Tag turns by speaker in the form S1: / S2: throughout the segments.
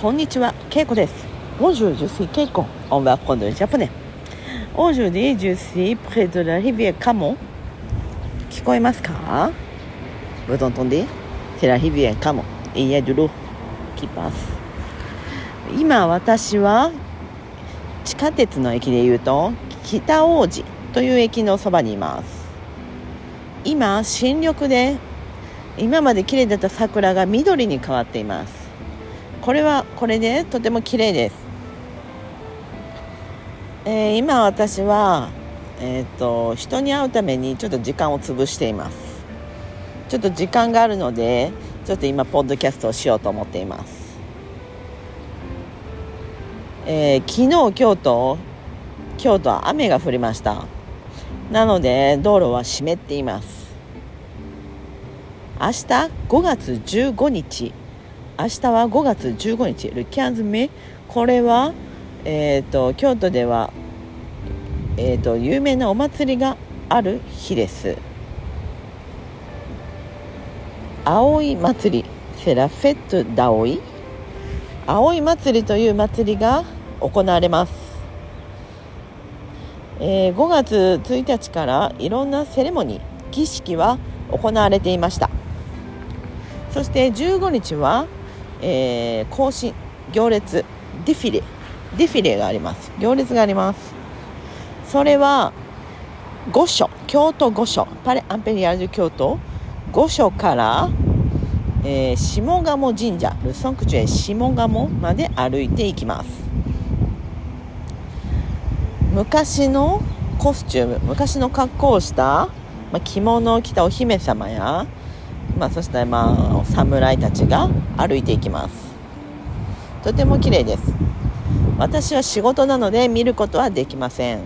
S1: こんにちは、けいこです。ボンジュージュシー、けいこ。オンバジャパネ。オージュージュシー、プレドラリビエカモ。聞こえますかブドントンディ、ラリビエカモ。イ、今、私は、地下鉄の駅で言うと、北大路という駅のそばにいます。今、新緑で、今まで綺麗だった桜が緑に変わっています。これはこれでとても綺麗です、えー今私は、えー、と人に会うためにちょっと時間を潰しています。ちょっと時間があるのでちょっと今ポッドキャストをしようと思っています、えー昨日京都京都は雨が降りました。なので道路は湿っています。明日5月15日。明日は5月15日ルキャンズメこれは、えー、と京都では、えー、と有名なお祭りがある日です。葵祭りセラフェットダオイ。葵祭りという祭りが行われます、えー5月1日からいろんなセレモニー儀式は行われていました。そして15日は、えー行進行列 défilé défilé があります。行列があります。それは御所京都御所。 Palais Impérial du 京都御所。から、えー下鴨神社 le sanctuaire 下鴨まで歩いていきます。昔のコスチューム昔の格好をした、まあ、着物を着たお姫様やまあ、そしてまあ侍たちが歩いていきます。とても綺麗です。私は仕事なので見ることはできません。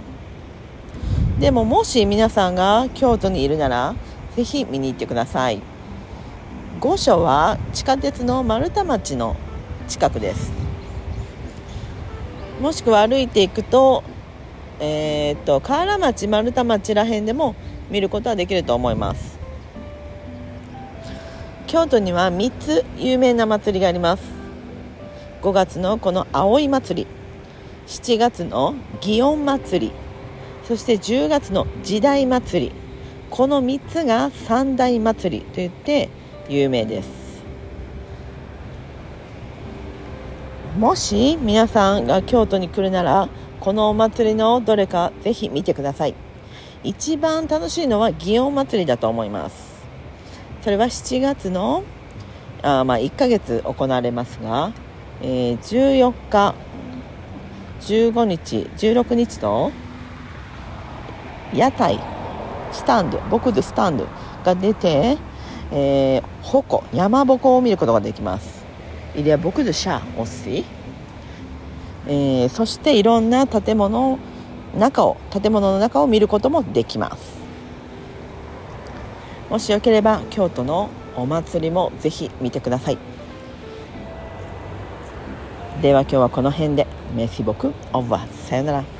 S1: でももし皆さんが京都にいるならぜひ見に行ってください。御所は地下鉄の丸太町の近くです。もしくは歩いていくとえーっと河原町丸太町らへんでも見ることはできると思います。京都には3つ有名な祭りがあります。5月のこの葵祭り。7月の祇園祭り。そして10月の時代祭り。この3つが三大祭りといって有名です。もし皆さんが京都に来るならこのお祭りのどれかぜひ見てください。一番楽しいのは祇園祭りだと思います。それは7月のあまあ1ヶ月行われますが、えー14日15日16日と屋台スタンド僕でスタンドが出て、えー、鉾山鉾を見ることができます。いや僕でシャーをし、えーそしていろんな建物の中を建物の中を見ることもできます。もしよければ京都のお祭りもぜひ見てください。では今日はこの辺で。メシボク。オーバー。さよなら。